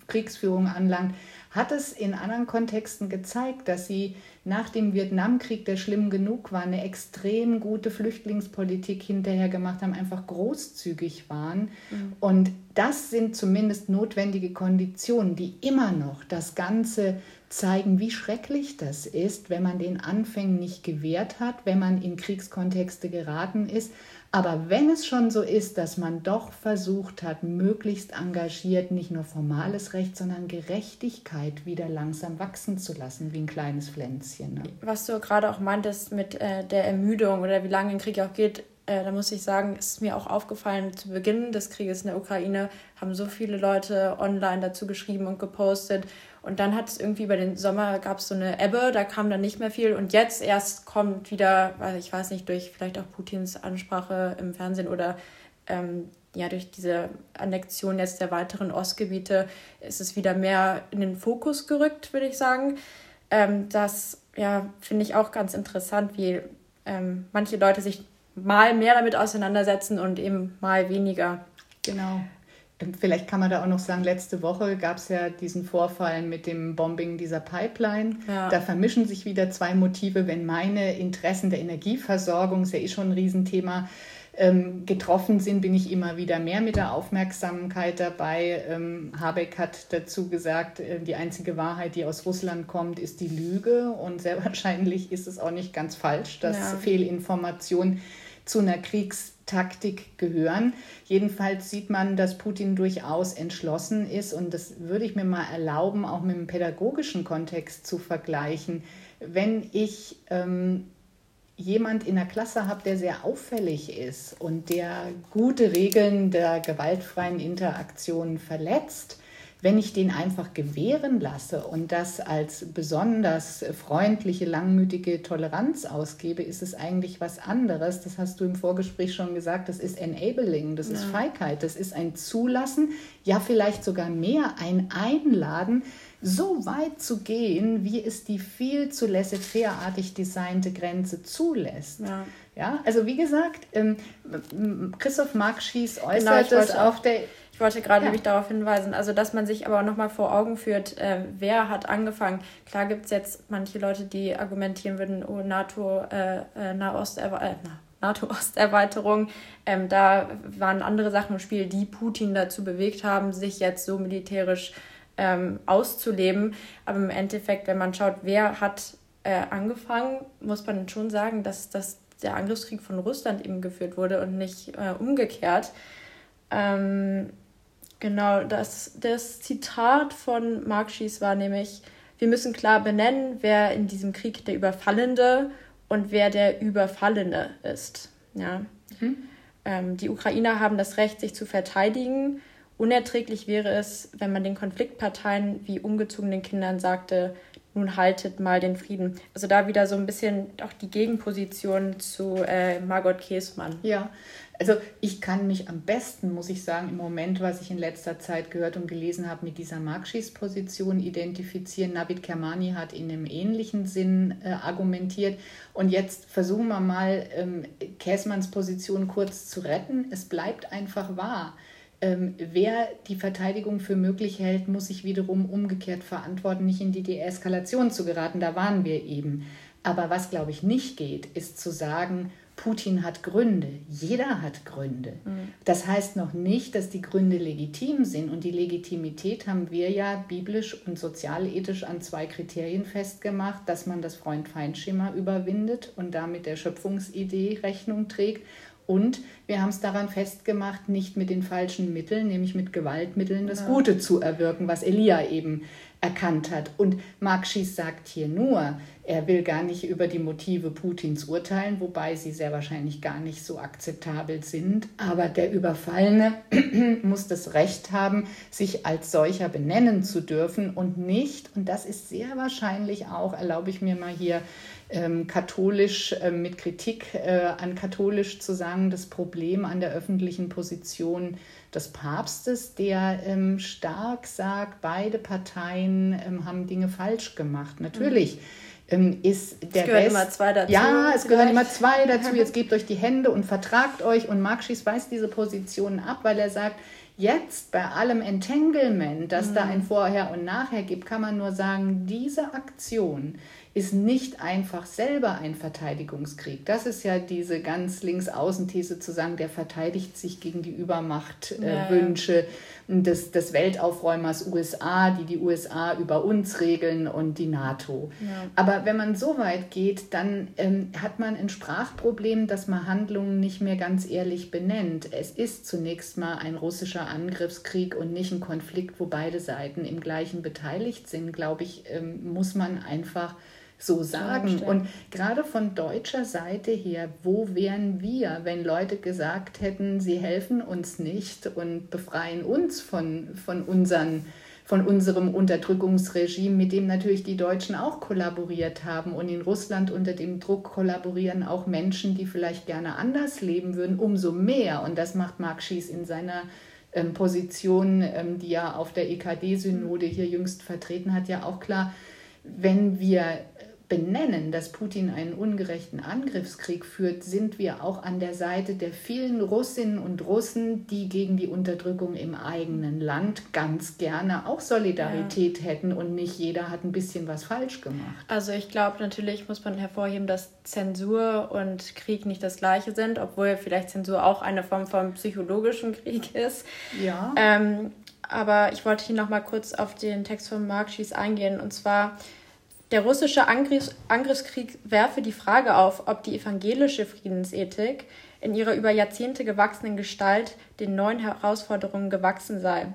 Kriegsführung anlangt, hat es in anderen Kontexten gezeigt, dass sie nach dem Vietnamkrieg, der schlimm genug war, eine extrem gute Flüchtlingspolitik hinterher gemacht haben, einfach großzügig waren. Mhm. Und das sind zumindest notwendige Konditionen, die immer noch das Ganze zeigen, wie schrecklich das ist, wenn man den Anfängen nicht gewährt hat, wenn man in Kriegskontexte geraten ist aber wenn es schon so ist, dass man doch versucht hat, möglichst engagiert nicht nur formales Recht, sondern Gerechtigkeit wieder langsam wachsen zu lassen, wie ein kleines Pflänzchen. Ne? Was du gerade auch meintest mit äh, der Ermüdung oder wie lange ein Krieg auch geht, äh, da muss ich sagen, ist mir auch aufgefallen, zu Beginn des Krieges in der Ukraine haben so viele Leute online dazu geschrieben und gepostet. Und dann hat es irgendwie über den Sommer gab es so eine Ebbe, da kam dann nicht mehr viel. Und jetzt erst kommt wieder, ich weiß nicht, durch vielleicht auch Putins Ansprache im Fernsehen oder ähm, ja, durch diese Annexion jetzt der weiteren Ostgebiete ist es wieder mehr in den Fokus gerückt, würde ich sagen. Ähm, das ja, finde ich auch ganz interessant, wie ähm, manche Leute sich mal mehr damit auseinandersetzen und eben mal weniger. Genau. Vielleicht kann man da auch noch sagen, letzte Woche gab es ja diesen Vorfall mit dem Bombing dieser Pipeline. Ja. Da vermischen sich wieder zwei Motive. Wenn meine Interessen der Energieversorgung, ist ja eh schon ein Riesenthema, ähm, getroffen sind, bin ich immer wieder mehr mit der Aufmerksamkeit dabei. Ähm, Habeck hat dazu gesagt, äh, die einzige Wahrheit, die aus Russland kommt, ist die Lüge. Und sehr wahrscheinlich ist es auch nicht ganz falsch, dass ja. Fehlinformationen zu einer Kriegstaktik gehören. Jedenfalls sieht man, dass Putin durchaus entschlossen ist und das würde ich mir mal erlauben, auch mit dem pädagogischen Kontext zu vergleichen. Wenn ich ähm, jemand in der Klasse habe, der sehr auffällig ist und der gute Regeln der gewaltfreien Interaktion verletzt, wenn ich den einfach gewähren lasse und das als besonders freundliche, langmütige Toleranz ausgebe, ist es eigentlich was anderes. Das hast du im Vorgespräch schon gesagt, das ist Enabling, das ja. ist Feigheit, das ist ein Zulassen, ja vielleicht sogar mehr, ein Einladen, so weit zu gehen, wie es die viel zu laissez-faire-artig designte Grenze zulässt. Ja. ja also wie gesagt, ähm, Christoph Markschies äußert genau, es auf der... Ich wollte gerade ja. nämlich darauf hinweisen, also dass man sich aber nochmal vor Augen führt, äh, wer hat angefangen. Klar gibt es jetzt manche Leute, die argumentieren würden, oh, NATO, äh, äh, Nahost, äh, NATO-Osterweiterung. Ähm, da waren andere Sachen im Spiel, die Putin dazu bewegt haben, sich jetzt so militärisch ähm, auszuleben. Aber im Endeffekt, wenn man schaut, wer hat äh, angefangen, muss man schon sagen, dass, dass der Angriffskrieg von Russland eben geführt wurde und nicht äh, umgekehrt. Ähm, genau, das, das Zitat von Mark Schies war nämlich, wir müssen klar benennen, wer in diesem Krieg der Überfallende und wer der Überfallene ist. Ja. Mhm. Ähm, die Ukrainer haben das Recht, sich zu verteidigen Unerträglich wäre es, wenn man den Konfliktparteien wie ungezogenen Kindern sagte, nun haltet mal den Frieden. Also da wieder so ein bisschen auch die Gegenposition zu äh, Margot Käßmann. Ja, also ich kann mich am besten, muss ich sagen, im Moment, was ich in letzter Zeit gehört und gelesen habe, mit dieser Marxist-Position identifizieren. Navid Kermani hat in einem ähnlichen Sinn äh, argumentiert. Und jetzt versuchen wir mal, ähm, Käßmanns Position kurz zu retten. Es bleibt einfach wahr ähm, wer die Verteidigung für möglich hält, muss sich wiederum umgekehrt verantworten, nicht in die Deeskalation zu geraten. Da waren wir eben. Aber was, glaube ich, nicht geht, ist zu sagen, Putin hat Gründe. Jeder hat Gründe. Mhm. Das heißt noch nicht, dass die Gründe legitim sind. Und die Legitimität haben wir ja biblisch und sozialethisch an zwei Kriterien festgemacht, dass man das Freund-Feind-Schema überwindet und damit der Schöpfungsidee Rechnung trägt und wir haben es daran festgemacht, nicht mit den falschen Mitteln, nämlich mit Gewaltmitteln, das ja. Gute zu erwirken, was Elia eben erkannt hat. Und Mark Schies sagt hier nur, er will gar nicht über die Motive Putins urteilen, wobei sie sehr wahrscheinlich gar nicht so akzeptabel sind. Aber der Überfallene muss das Recht haben, sich als solcher benennen zu dürfen und nicht, und das ist sehr wahrscheinlich auch, erlaube ich mir mal hier ähm, katholisch äh, mit Kritik äh, an katholisch zu sagen, das Problem an der öffentlichen Position des Papstes, der ähm, stark sagt, beide Parteien ähm, haben Dinge falsch gemacht. Natürlich. Mhm ähm, ist der es gehören Rest, immer zwei dazu. Ja, es gehören immer zwei dazu. Jetzt gebt euch die Hände und vertragt euch. Und Mark Schies weist diese Positionen ab, weil er sagt, jetzt bei allem Entanglement, das mhm. da ein Vorher und Nachher gibt, kann man nur sagen, diese Aktion ist nicht einfach selber ein Verteidigungskrieg. Das ist ja diese ganz links-außen-These zu sagen, der verteidigt sich gegen die Übermachtwünsche äh, ja. des, des Weltaufräumers USA, die die USA über uns regeln und die NATO. Ja. Aber wenn man so weit geht, dann ähm, hat man ein Sprachproblem, dass man Handlungen nicht mehr ganz ehrlich benennt. Es ist zunächst mal ein russischer Angriffskrieg und nicht ein Konflikt, wo beide Seiten im gleichen beteiligt sind, glaube ich, ähm, muss man einfach so sagen. Und gerade von deutscher Seite her, wo wären wir, wenn Leute gesagt hätten, sie helfen uns nicht und befreien uns von, von unseren von unserem Unterdrückungsregime, mit dem natürlich die Deutschen auch kollaboriert haben. Und in Russland unter dem Druck kollaborieren auch Menschen, die vielleicht gerne anders leben würden, umso mehr. Und das macht Mark Schies in seiner ähm, Position, ähm, die er auf der EKD-Synode hier jüngst vertreten hat, ja auch klar, wenn wir benennen, dass Putin einen ungerechten Angriffskrieg führt, sind wir auch an der Seite der vielen Russinnen und Russen, die gegen die Unterdrückung im eigenen Land ganz gerne auch Solidarität ja. hätten und nicht jeder hat ein bisschen was falsch gemacht. Also ich glaube natürlich muss man hervorheben, dass Zensur und Krieg nicht das gleiche sind, obwohl vielleicht Zensur auch eine Form von psychologischen Krieg ist. Ja. Ähm, aber ich wollte hier noch mal kurz auf den Text von Mark Schies eingehen und zwar der russische Angriffs Angriffskrieg werfe die Frage auf, ob die evangelische Friedensethik in ihrer über Jahrzehnte gewachsenen Gestalt den neuen Herausforderungen gewachsen sei.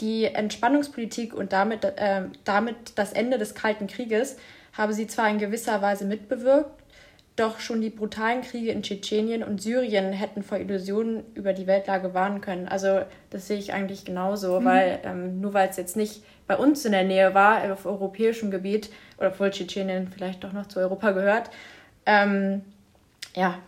Die Entspannungspolitik und damit, äh, damit das Ende des Kalten Krieges habe sie zwar in gewisser Weise mitbewirkt, doch schon die brutalen Kriege in Tschetschenien und Syrien hätten vor Illusionen über die Weltlage warnen können. Also das sehe ich eigentlich genauso, mhm. weil ähm, nur weil es jetzt nicht bei uns in der Nähe war, auf europäischem Gebiet, oder obwohl Tschetschenien vielleicht doch noch zu Europa gehört, ähm, ja,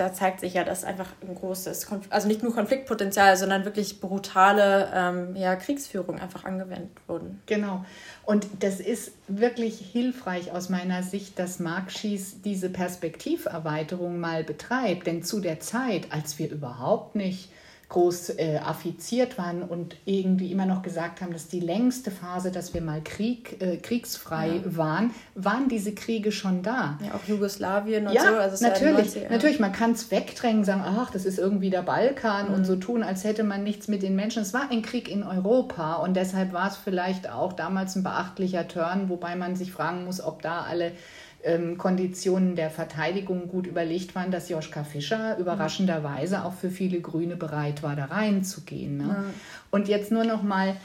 da zeigt sich ja, dass einfach ein großes, Konf also nicht nur Konfliktpotenzial, sondern wirklich brutale ähm, ja, Kriegsführung einfach angewendet wurden. Genau. Und das ist wirklich hilfreich aus meiner Sicht, dass Mark Schies diese Perspektiverweiterung mal betreibt. Denn zu der Zeit, als wir überhaupt nicht groß äh, affiziert waren und irgendwie immer noch gesagt haben, dass die längste Phase, dass wir mal Krieg, äh, kriegsfrei ja. waren, waren diese Kriege schon da. Ja, auch Jugoslawien und ja, so. Also natürlich, ja natürlich, man kann es wegdrängen, sagen, ach, das ist irgendwie der Balkan mhm. und so tun, als hätte man nichts mit den Menschen. Es war ein Krieg in Europa und deshalb war es vielleicht auch damals ein beachtlicher Turn, wobei man sich fragen muss, ob da alle ähm, Konditionen der Verteidigung gut überlegt waren, dass Joschka Fischer überraschenderweise auch für viele Grüne bereit war, da reinzugehen. Ne? Ja. Und jetzt nur noch mal,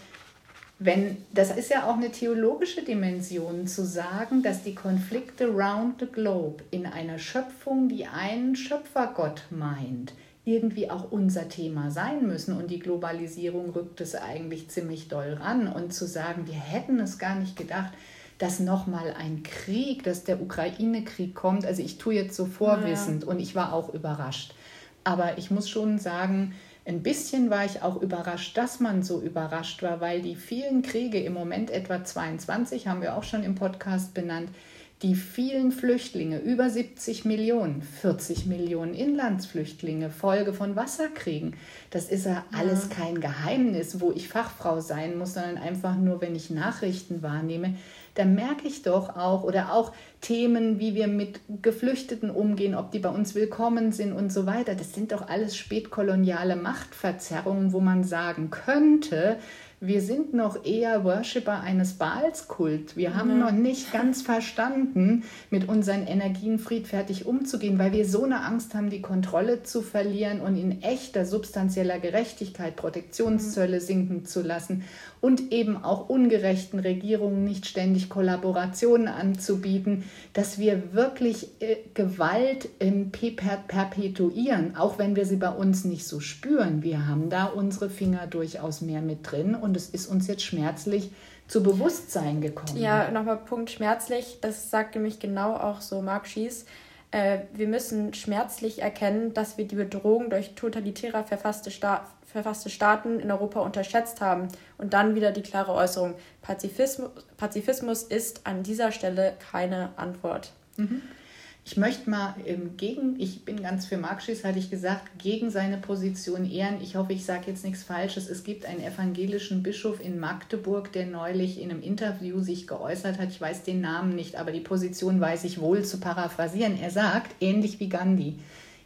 wenn, das ist ja auch eine theologische Dimension, zu sagen, dass die Konflikte round the globe in einer Schöpfung, die einen Schöpfergott meint, irgendwie auch unser Thema sein müssen. Und die Globalisierung rückt es eigentlich ziemlich doll ran. Und zu sagen, wir hätten es gar nicht gedacht, dass nochmal ein Krieg, dass der Ukraine-Krieg kommt. Also ich tue jetzt so vorwissend ja. und ich war auch überrascht. Aber ich muss schon sagen, ein bisschen war ich auch überrascht, dass man so überrascht war, weil die vielen Kriege im Moment etwa 22 haben wir auch schon im Podcast benannt, die vielen Flüchtlinge, über 70 Millionen, 40 Millionen Inlandsflüchtlinge, Folge von Wasserkriegen. Das ist ja alles kein Geheimnis, wo ich Fachfrau sein muss, sondern einfach nur, wenn ich Nachrichten wahrnehme, da merke ich doch auch, oder auch Themen, wie wir mit Geflüchteten umgehen, ob die bei uns willkommen sind und so weiter, das sind doch alles spätkoloniale Machtverzerrungen, wo man sagen könnte, wir sind noch eher Worshipper eines Baalskult. Wir haben mhm. noch nicht ganz verstanden, mit unseren Energien friedfertig umzugehen, weil wir so eine Angst haben, die Kontrolle zu verlieren und in echter substanzieller Gerechtigkeit Protektionszölle mhm. sinken zu lassen und eben auch ungerechten Regierungen nicht ständig Kollaborationen anzubieten, dass wir wirklich äh, Gewalt ähm, perpetuieren, auch wenn wir sie bei uns nicht so spüren. Wir haben da unsere Finger durchaus mehr mit drin und es ist uns jetzt schmerzlich zu Bewusstsein gekommen. Ja, nochmal Punkt schmerzlich, das sagt nämlich genau auch so Mark Schies. Äh, wir müssen schmerzlich erkennen, dass wir die Bedrohung durch totalitärer verfasste Sta verfasste Staaten in Europa unterschätzt haben. Und dann wieder die klare Äußerung, Pazifismus, Pazifismus ist an dieser Stelle keine Antwort. Mhm. Ich möchte mal ähm, gegen, ich bin ganz für Marxis, hatte ich gesagt, gegen seine Position ehren. Ich hoffe, ich sage jetzt nichts Falsches. Es gibt einen evangelischen Bischof in Magdeburg, der neulich in einem Interview sich geäußert hat. Ich weiß den Namen nicht, aber die Position weiß ich wohl zu paraphrasieren. Er sagt, ähnlich wie Gandhi,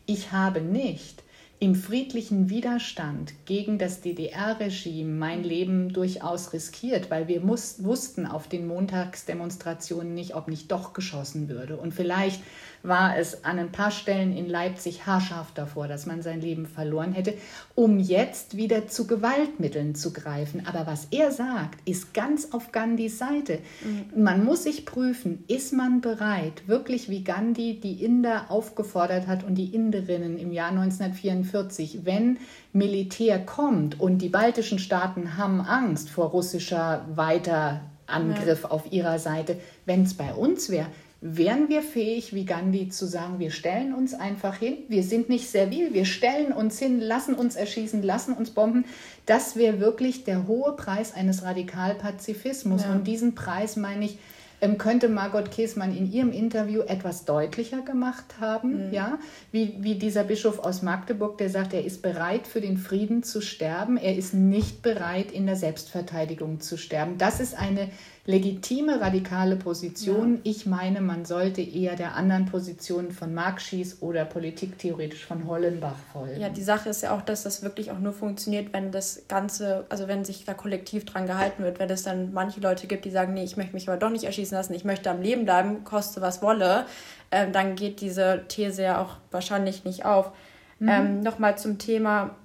ich habe nicht im friedlichen Widerstand gegen das DDR-Regime mein Leben durchaus riskiert, weil wir muss, wussten auf den Montagsdemonstrationen nicht, ob nicht doch geschossen würde. Und vielleicht war es an ein paar Stellen in Leipzig haarscharf davor, dass man sein Leben verloren hätte, um jetzt wieder zu Gewaltmitteln zu greifen. Aber was er sagt, ist ganz auf Gandhis Seite. Mhm. Man muss sich prüfen, ist man bereit, wirklich wie Gandhi die Inder aufgefordert hat und die Inderinnen im Jahr 1944, wenn Militär kommt und die baltischen Staaten haben Angst vor russischer Weiterangriff ja. auf ihrer Seite, wenn es bei uns wäre, wären wir fähig, wie Gandhi, zu sagen, wir stellen uns einfach hin, wir sind nicht servil, wir stellen uns hin, lassen uns erschießen, lassen uns bomben. Das wäre wirklich der hohe Preis eines Radikalpazifismus. Ja. Und diesen Preis meine ich, ähm, könnte Margot Käßmann in ihrem Interview etwas deutlicher gemacht haben, mhm. ja, wie, wie dieser Bischof aus Magdeburg, der sagt, er ist bereit für den Frieden zu sterben, er ist nicht bereit in der Selbstverteidigung zu sterben. Das ist eine legitime radikale Position. Ja. Ich meine, man sollte eher der anderen Position von Marx oder politiktheoretisch von Hollenbach folgen. Ja, die Sache ist ja auch, dass das wirklich auch nur funktioniert, wenn das Ganze, also wenn sich da kollektiv dran gehalten wird, wenn es dann manche Leute gibt, die sagen, nee, ich möchte mich aber doch nicht erschießen lassen, ich möchte am Leben bleiben, koste was wolle, ähm, dann geht diese These ja auch wahrscheinlich nicht auf. Mhm. Ähm, Nochmal zum Thema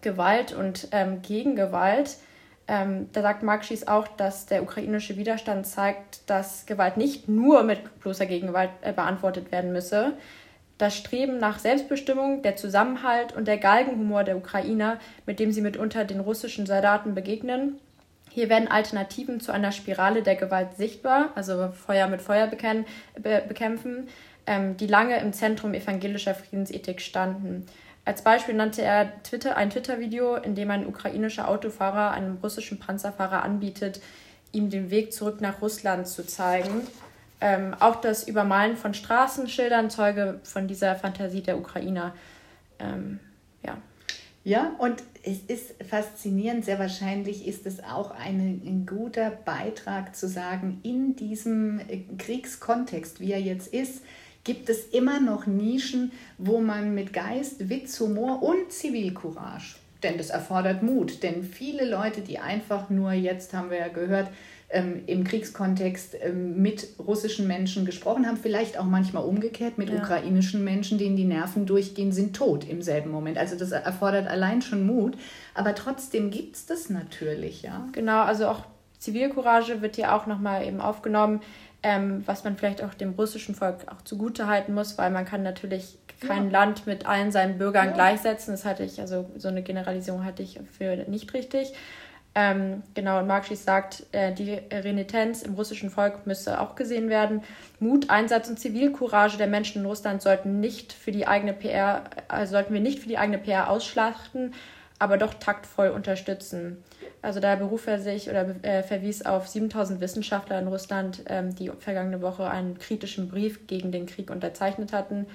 Gewalt und ähm, Gegengewalt. Ähm, da sagt Mark Schies auch, dass der ukrainische Widerstand zeigt, dass Gewalt nicht nur mit bloßer Gegengewalt äh, beantwortet werden müsse. Das Streben nach Selbstbestimmung, der Zusammenhalt und der Galgenhumor der Ukrainer, mit dem sie mitunter den russischen Soldaten begegnen. Hier werden Alternativen zu einer Spirale der Gewalt sichtbar, also Feuer mit Feuer bekämpfen, ähm, die lange im Zentrum evangelischer Friedensethik standen. Als Beispiel nannte er Twitter, ein Twitter-Video, in dem ein ukrainischer Autofahrer einem russischen Panzerfahrer anbietet, ihm den Weg zurück nach Russland zu zeigen. Ähm, auch das Übermalen von Straßenschildern zeuge von dieser Fantasie der Ukrainer. Ähm, ja. Ja, und es ist faszinierend, sehr wahrscheinlich ist es auch ein, ein guter Beitrag zu sagen, in diesem Kriegskontext, wie er jetzt ist, gibt es immer noch Nischen, wo man mit Geist, Witz, Humor und Zivilcourage, denn das erfordert Mut, denn viele Leute, die einfach nur, jetzt haben wir ja gehört, ähm, im Kriegskontext ähm, mit russischen Menschen gesprochen haben, vielleicht auch manchmal umgekehrt mit ja. ukrainischen Menschen, denen die Nerven durchgehen, sind tot im selben Moment. Also das erfordert allein schon Mut, aber trotzdem gibt es das natürlich, ja. Genau, also auch Zivilcourage wird hier auch nochmal eben aufgenommen ähm, was man vielleicht auch dem russischen Volk auch zugutehalten muss, weil man kann natürlich kein ja. Land mit allen seinen Bürgern ja. gleichsetzen. Das halte ich, also so eine Generalisierung halte ich für nicht richtig. Ähm, genau, und Marxis sagt, äh, die Renitenz im russischen Volk müsse auch gesehen werden. Mut, Einsatz und Zivilcourage der Menschen in Russland sollten nicht für die eigene PR, also sollten wir nicht für die eigene PR ausschlachten, aber doch taktvoll unterstützen. Also da beruft er sich oder äh, verwies auf 7000 Wissenschaftler in Russland, ähm, die vergangene Woche einen kritischen Brief gegen den Krieg unterzeichnet hatten.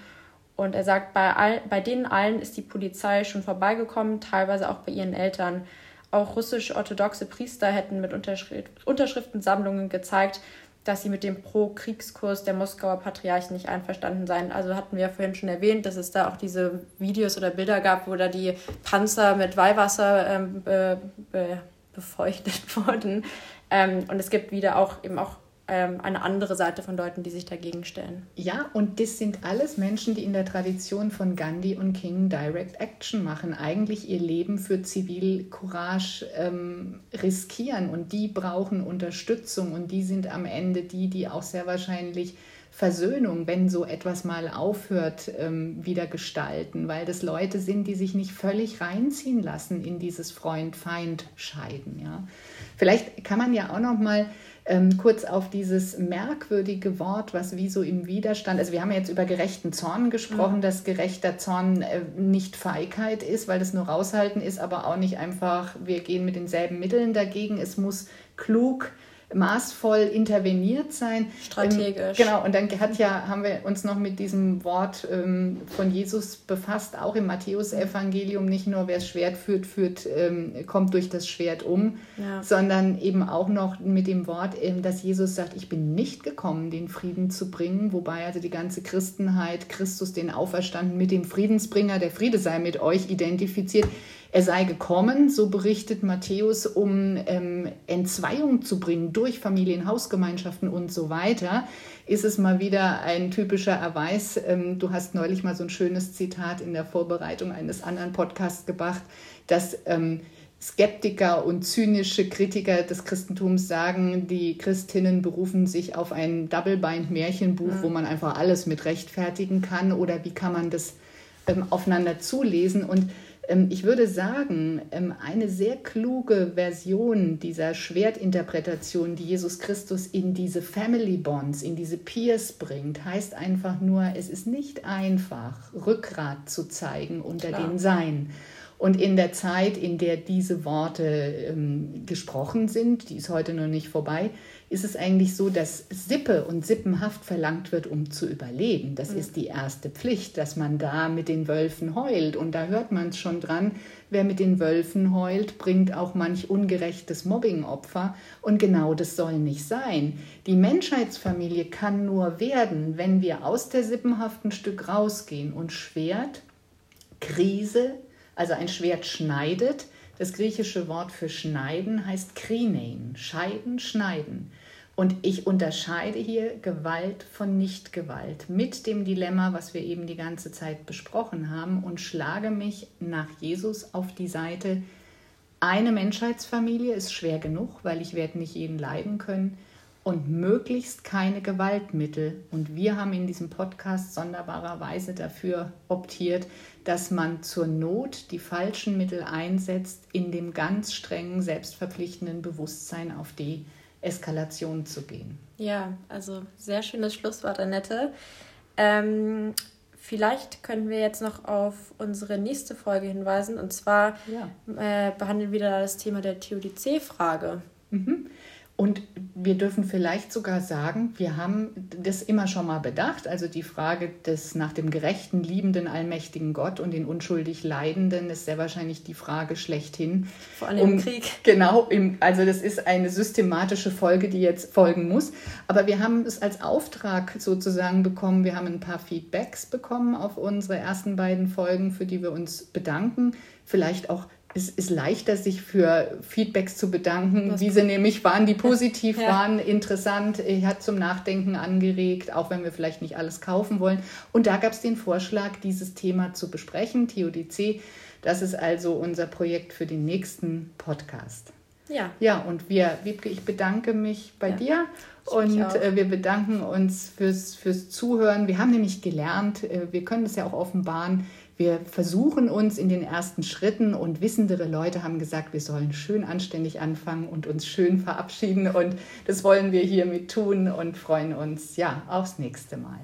Und er sagt, bei, all, bei denen allen ist die Polizei schon vorbeigekommen, teilweise auch bei ihren Eltern. Auch russisch-orthodoxe Priester hätten mit Unterschrift, Unterschriftensammlungen gezeigt, dass sie mit dem Pro-Kriegskurs der Moskauer Patriarchen nicht einverstanden seien. Also hatten wir ja vorhin schon erwähnt, dass es da auch diese Videos oder Bilder gab, wo da die Panzer mit Weihwasser ähm, be, be, befeuchtet wurden. Ähm, und es gibt wieder auch eben auch ähm, eine andere Seite von Leuten, die sich dagegen stellen. Ja, und das sind alles Menschen, die in der Tradition von Gandhi und King Direct Action machen, eigentlich ihr Leben für Zivilcourage ähm, riskieren und die brauchen Unterstützung und die sind am Ende die, die auch sehr wahrscheinlich Versöhnung, wenn so etwas mal aufhört, ähm, wieder gestalten, weil das Leute sind, die sich nicht völlig reinziehen lassen in dieses Freund-Feind-Scheiden. Ja. Vielleicht kann man ja auch noch mal ähm, kurz auf dieses merkwürdige Wort, was wie so im Widerstand, also wir haben jetzt über gerechten Zorn gesprochen, mhm. dass gerechter Zorn äh, nicht Feigheit ist, weil das nur raushalten ist, aber auch nicht einfach, wir gehen mit denselben Mitteln dagegen. Es muss klug maßvoll interveniert sein. Strategisch. Ähm, genau, und dann hat ja, haben wir uns noch mit diesem Wort ähm, von Jesus befasst, auch im Matthäusevangelium, nicht nur wer das Schwert führt, führt ähm, kommt durch das Schwert um, ja. sondern eben auch noch mit dem Wort, ähm, dass Jesus sagt, ich bin nicht gekommen, den Frieden zu bringen, wobei also die ganze Christenheit Christus den Auferstanden mit dem Friedensbringer, der Friede sei mit euch, identifiziert Er sei gekommen, so berichtet Matthäus, um ähm, Entzweiung zu bringen durch Familien, Hausgemeinschaften und so weiter. Ist es mal wieder ein typischer Erweis. Ähm, du hast neulich mal so ein schönes Zitat in der Vorbereitung eines anderen Podcasts gebracht, dass ähm, Skeptiker und zynische Kritiker des Christentums sagen, die Christinnen berufen sich auf ein Double-Bind-Märchenbuch, mhm. wo man einfach alles mit rechtfertigen kann oder wie kann man das ähm, aufeinander zulesen. Und ich würde sagen, ähm, eine sehr kluge Version dieser Schwertinterpretation, die Jesus Christus in diese Family Bonds, in diese Peers bringt, heißt einfach nur, es ist nicht einfach, Rückgrat zu zeigen unter Klar. den Sein. Und in der Zeit, in der diese Worte ähm, gesprochen sind, die ist heute noch nicht vorbei, ist es eigentlich so, dass Sippe und Sippenhaft verlangt wird, um zu überleben. Das mhm. ist die erste Pflicht, dass man da mit den Wölfen heult. Und da hört man es schon dran, wer mit den Wölfen heult, bringt auch manch ungerechtes Mobbingopfer. Und genau das soll nicht sein. Die Menschheitsfamilie kann nur werden, wenn wir aus der Sippenhaft ein Stück rausgehen und Schwert, Krise, also ein Schwert schneidet. Das griechische Wort für schneiden heißt krinein, scheiden, schneiden. Und ich unterscheide hier Gewalt von Nichtgewalt mit dem Dilemma, was wir eben die ganze Zeit besprochen haben, und schlage mich nach Jesus auf die Seite, eine Menschheitsfamilie ist schwer genug, weil ich werde nicht jeden leiden können und möglichst keine Gewaltmittel. Und wir haben in diesem Podcast sonderbarerweise dafür optiert, dass man zur Not die falschen Mittel einsetzt, in dem ganz strengen, selbstverpflichtenden Bewusstsein auf die Eskalation zu gehen. Ja, also sehr schönes Schlusswort, Annette. Ähm, vielleicht können wir jetzt noch auf unsere nächste Folge hinweisen. Und zwar ja. äh, behandeln wir da das Thema der Theodizee-Frage. Mhm. Und wir dürfen vielleicht sogar sagen, wir haben das immer schon mal bedacht. Also die Frage des nach dem gerechten, liebenden, allmächtigen Gott und den unschuldig Leidenden ist sehr wahrscheinlich die Frage schlechthin. Vor allem um, im Krieg. Genau, im, also das ist eine systematische Folge, die jetzt folgen muss. Aber wir haben es als Auftrag sozusagen bekommen. Wir haben ein paar Feedbacks bekommen auf unsere ersten beiden Folgen, für die wir uns bedanken. Vielleicht auch es ist leichter, sich für Feedbacks zu bedanken, Was wie sie nämlich waren, die positiv ja. waren, interessant, hat zum Nachdenken angeregt, auch wenn wir vielleicht nicht alles kaufen wollen. Und da gab es den Vorschlag, dieses Thema zu besprechen, TODC. Das ist also unser Projekt für den nächsten Podcast. Ja. Ja, und wir, Wiebke, ich bedanke mich bei ja, dir und äh, wir bedanken uns fürs, fürs Zuhören. Wir haben nämlich gelernt, äh, wir können das ja auch offenbaren, wir versuchen uns in den ersten Schritten und wissendere Leute haben gesagt, wir sollen schön anständig anfangen und uns schön verabschieden und das wollen wir hiermit tun und freuen uns ja aufs nächste Mal.